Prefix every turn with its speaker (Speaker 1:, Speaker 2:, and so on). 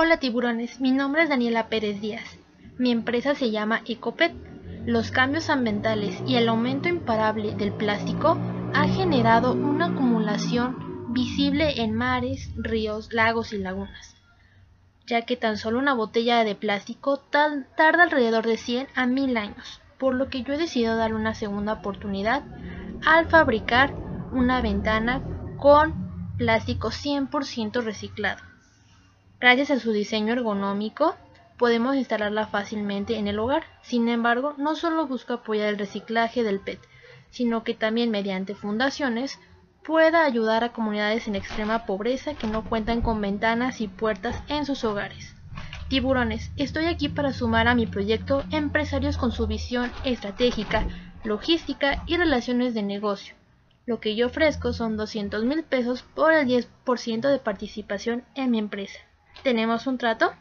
Speaker 1: Hola tiburones, mi nombre es Daniela Pérez Díaz. Mi empresa se llama Ecopet. Los cambios ambientales y el aumento imparable del plástico ha generado una acumulación visible en mares, ríos, lagos y lagunas, ya que tan solo una botella de plástico tarda alrededor de 100 a 1000 años, por lo que yo he decidido darle una segunda oportunidad al fabricar una ventana con plástico 100% reciclado. Gracias a su diseño ergonómico, podemos instalarla fácilmente en el hogar. Sin embargo, no solo busca apoyar el reciclaje del PET, sino que también mediante fundaciones pueda ayudar a comunidades en extrema pobreza que no cuentan con ventanas y puertas en sus hogares. Tiburones, estoy aquí para sumar a mi proyecto empresarios con su visión estratégica, logística y relaciones de negocio. Lo que yo ofrezco son 200 mil pesos por el 10% de participación en mi empresa. ¿Tenemos un trato?